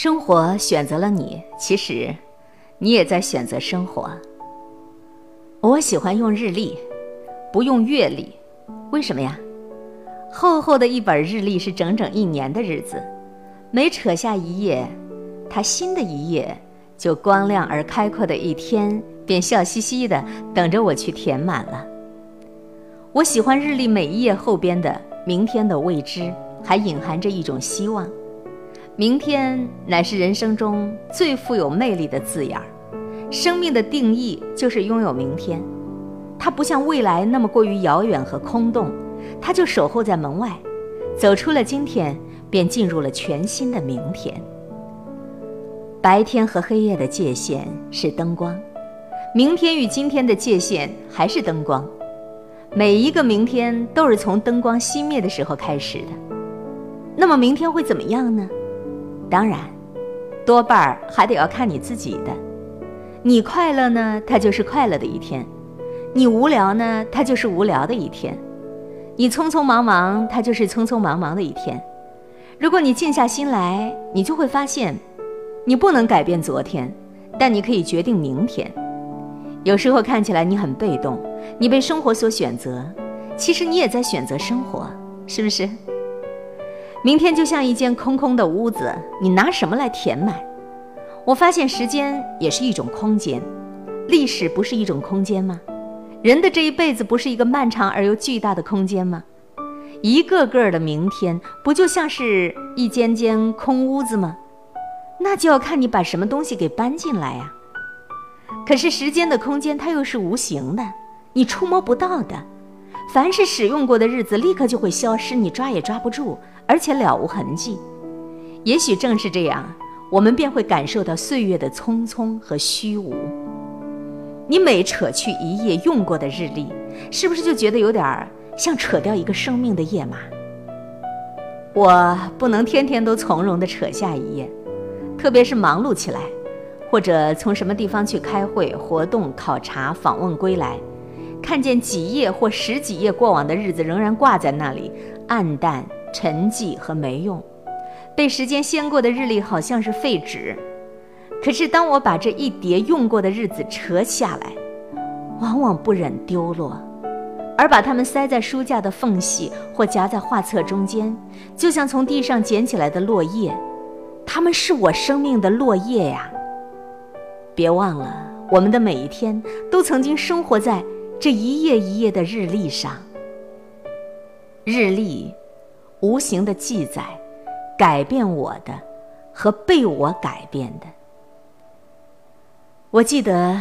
生活选择了你，其实你也在选择生活。我喜欢用日历，不用月历，为什么呀？厚厚的一本日历是整整一年的日子，每扯下一页，它新的一页就光亮而开阔的一天便笑嘻嘻的等着我去填满了。我喜欢日历每一页后边的明天的未知，还隐含着一种希望。明天乃是人生中最富有魅力的字眼儿，生命的定义就是拥有明天。它不像未来那么过于遥远和空洞，它就守候在门外。走出了今天，便进入了全新的明天。白天和黑夜的界限是灯光，明天与今天的界限还是灯光。每一个明天都是从灯光熄灭的时候开始的。那么明天会怎么样呢？当然，多半儿还得要看你自己的。你快乐呢，它就是快乐的一天；你无聊呢，它就是无聊的一天；你匆匆忙忙，它就是匆匆忙忙的一天。如果你静下心来，你就会发现，你不能改变昨天，但你可以决定明天。有时候看起来你很被动，你被生活所选择，其实你也在选择生活，是不是？明天就像一间空空的屋子，你拿什么来填满？我发现时间也是一种空间，历史不是一种空间吗？人的这一辈子不是一个漫长而又巨大的空间吗？一个个的明天不就像是一间间空屋子吗？那就要看你把什么东西给搬进来呀。可是时间的空间它又是无形的，你触摸不到的。凡是使用过的日子，立刻就会消失，你抓也抓不住。而且了无痕迹，也许正是这样，我们便会感受到岁月的匆匆和虚无。你每扯去一页用过的日历，是不是就觉得有点像扯掉一个生命的页码？我不能天天都从容地扯下一页，特别是忙碌起来，或者从什么地方去开会、活动、考察、访问归来，看见几页或十几页过往的日子仍然挂在那里，暗淡。沉寂和没用，被时间掀过的日历好像是废纸。可是当我把这一叠用过的日子扯下来，往往不忍丢落，而把它们塞在书架的缝隙或夹在画册中间，就像从地上捡起来的落叶。它们是我生命的落叶呀！别忘了，我们的每一天都曾经生活在这一页一页的日历上。日历。无形的记载，改变我的和被我改变的。我记得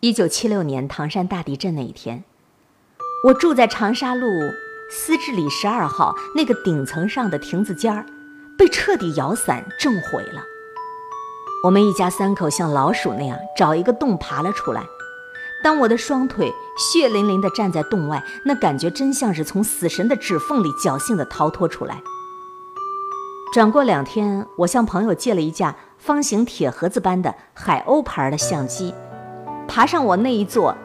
一九七六年唐山大地震那一天，我住在长沙路思治里十二号那个顶层上的亭子间儿，被彻底摇散震毁了。我们一家三口像老鼠那样找一个洞爬了出来。当我的双腿血淋淋地站在洞外，那感觉真像是从死神的指缝里侥幸地逃脱出来。转过两天，我向朋友借了一架方形铁盒子般的海鸥牌的相机，爬上我那一座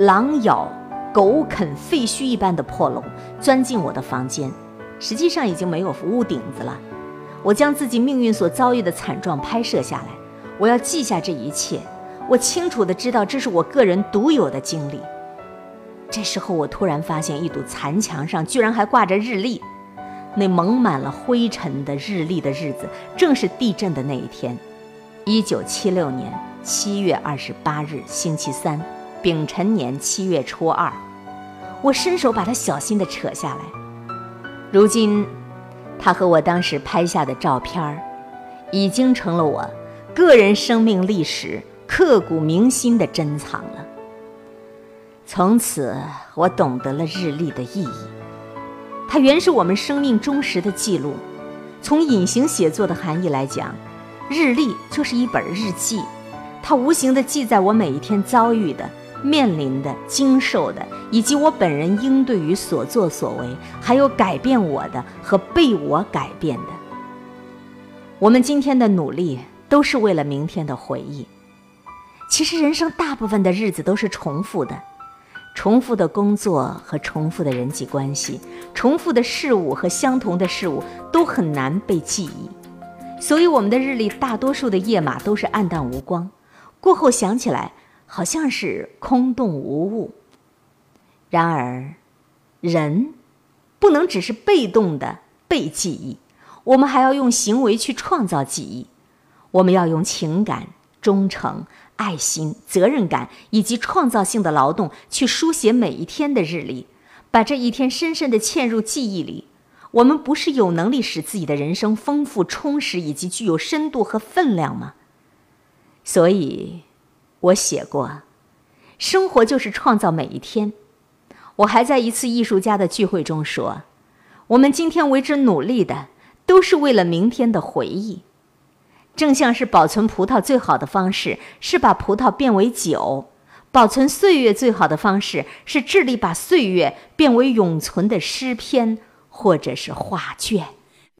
狼咬、狗啃废墟一般的破楼，钻进我的房间。实际上已经没有屋顶子了。我将自己命运所遭遇的惨状拍摄下来，我要记下这一切。我清楚的知道，这是我个人独有的经历。这时候，我突然发现一堵残墙上居然还挂着日历，那蒙满了灰尘的日历的日子，正是地震的那一天，一九七六年七月二十八日，星期三，丙辰年七月初二。我伸手把它小心地扯下来。如今，它和我当时拍下的照片儿，已经成了我个人生命历史。刻骨铭心的珍藏了。从此，我懂得了日历的意义。它原是我们生命忠实的记录。从隐形写作的含义来讲，日历就是一本日记。它无形地记载我每一天遭遇的、面临的、经受的，以及我本人应对于所作所为，还有改变我的和被我改变的。我们今天的努力，都是为了明天的回忆。其实人生大部分的日子都是重复的，重复的工作和重复的人际关系，重复的事物和相同的事物都很难被记忆。所以我们的日历大多数的页码都是暗淡无光，过后想起来好像是空洞无物。然而，人不能只是被动的被记忆，我们还要用行为去创造记忆。我们要用情感、忠诚、爱心、责任感以及创造性的劳动去书写每一天的日历，把这一天深深地嵌入记忆里。我们不是有能力使自己的人生丰富、充实以及具有深度和分量吗？所以，我写过，生活就是创造每一天。我还在一次艺术家的聚会中说，我们今天为之努力的，都是为了明天的回忆。正像是保存葡萄最好的方式是把葡萄变为酒，保存岁月最好的方式是致力把岁月变为永存的诗篇。或者是画卷。